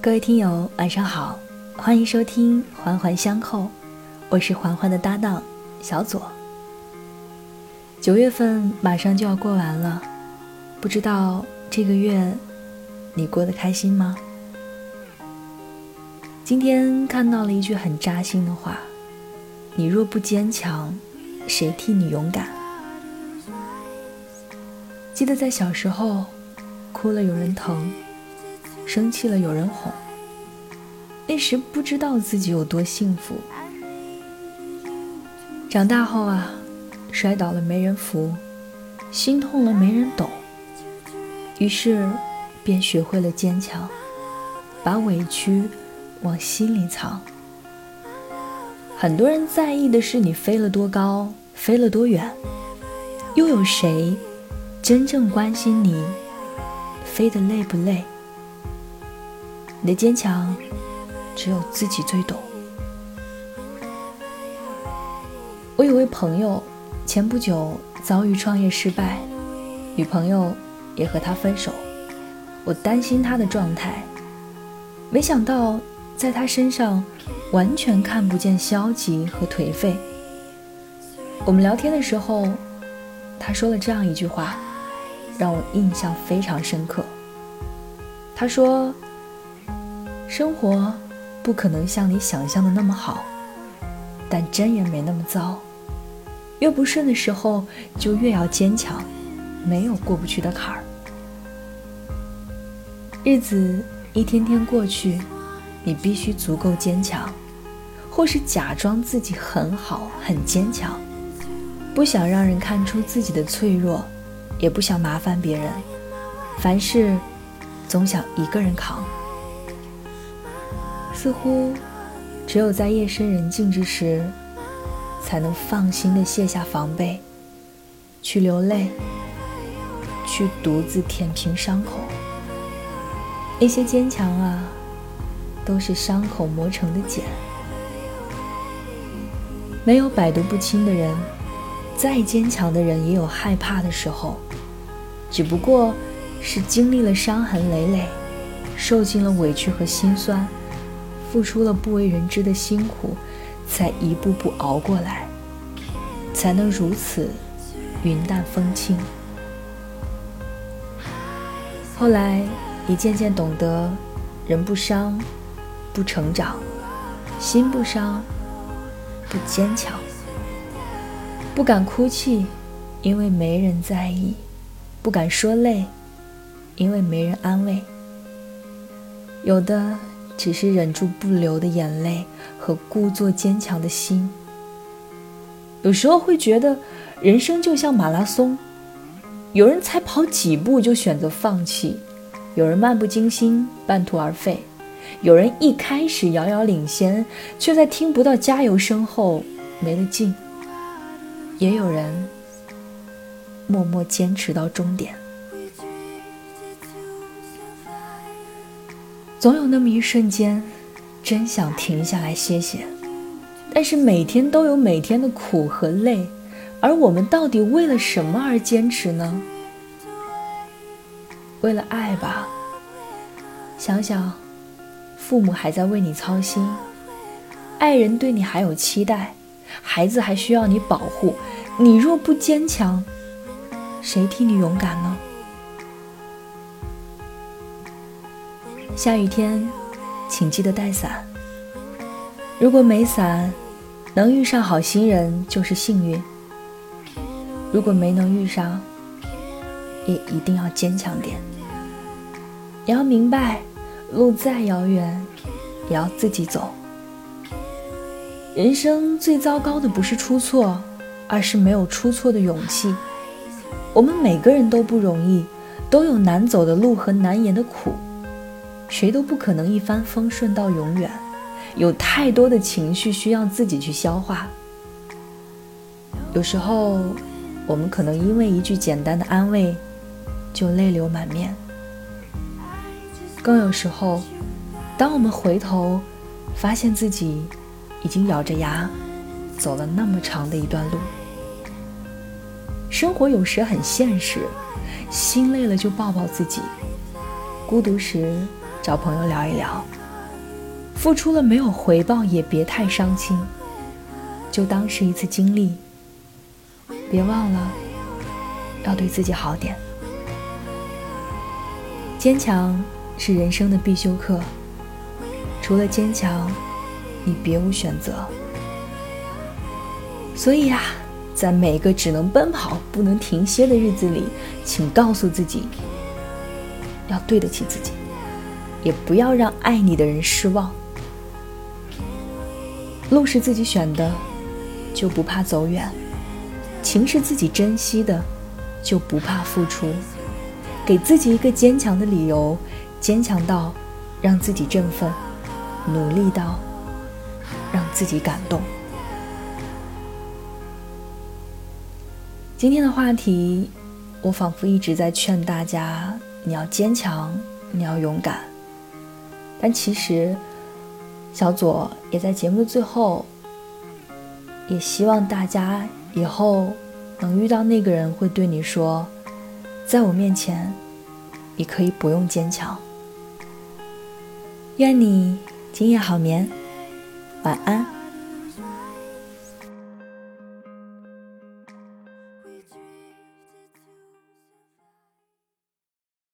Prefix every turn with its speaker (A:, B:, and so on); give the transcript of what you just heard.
A: 各位听友，晚上好，欢迎收听《环环相扣》，我是环环的搭档小左。九月份马上就要过完了，不知道这个月你过得开心吗？今天看到了一句很扎心的话：“你若不坚强，谁替你勇敢？”记得在小时候，哭了有人疼。生气了有人哄，那时不知道自己有多幸福。长大后啊，摔倒了没人扶，心痛了没人懂，于是便学会了坚强，把委屈往心里藏。很多人在意的是你飞了多高，飞了多远，又有谁真正关心你飞得累不累？你的坚强，只有自己最懂。我有位朋友，前不久遭遇创业失败，女朋友也和他分手。我担心他的状态，没想到在他身上完全看不见消极和颓废。我们聊天的时候，他说了这样一句话，让我印象非常深刻。他说。生活不可能像你想象的那么好，但真也没那么糟。越不顺的时候，就越要坚强，没有过不去的坎儿。日子一天天过去，你必须足够坚强，或是假装自己很好很坚强，不想让人看出自己的脆弱，也不想麻烦别人，凡事总想一个人扛。似乎，只有在夜深人静之时，才能放心的卸下防备，去流泪，去独自舔平伤口。那些坚强啊，都是伤口磨成的茧。没有百毒不侵的人，再坚强的人也有害怕的时候，只不过是经历了伤痕累累，受尽了委屈和心酸。付出了不为人知的辛苦，才一步步熬过来，才能如此云淡风轻。后来，你渐渐懂得，人不伤，不成长；心不伤，不坚强。不敢哭泣，因为没人在意；不敢说累，因为没人安慰。有的。只是忍住不流的眼泪和故作坚强的心。有时候会觉得，人生就像马拉松，有人才跑几步就选择放弃，有人漫不经心半途而废，有人一开始遥遥领先，却在听不到加油声后没了劲，也有人默默坚持到终点。总有那么一瞬间，真想停下来歇歇，但是每天都有每天的苦和累，而我们到底为了什么而坚持呢？为了爱吧。想想，父母还在为你操心，爱人对你还有期待，孩子还需要你保护，你若不坚强，谁替你勇敢呢？下雨天，请记得带伞。如果没伞，能遇上好心人就是幸运。如果没能遇上，也一定要坚强点。你要明白，路再遥远，也要自己走。人生最糟糕的不是出错，而是没有出错的勇气。我们每个人都不容易，都有难走的路和难言的苦。谁都不可能一帆风顺到永远，有太多的情绪需要自己去消化。有时候，我们可能因为一句简单的安慰，就泪流满面。更有时候，当我们回头，发现自己已经咬着牙走了那么长的一段路。生活有时很现实，心累了就抱抱自己，孤独时。找朋友聊一聊。付出了没有回报也别太伤心，就当是一次经历。别忘了要对自己好点。坚强是人生的必修课，除了坚强，你别无选择。所以啊，在每个只能奔跑不能停歇的日子里，请告诉自己，要对得起自己，也不要让爱你的人失望。路是自己选的，就不怕走远；情是自己珍惜的，就不怕付出。给自己一个坚强的理由，坚强到让自己振奋，努力到让自己感动。今天的话题，我仿佛一直在劝大家：你要坚强，你要勇敢。但其实，小左也在节目的最后，也希望大家以后能遇到那个人，会对你说：“在我面前，你可以不用坚强。”愿你今夜好眠，晚安。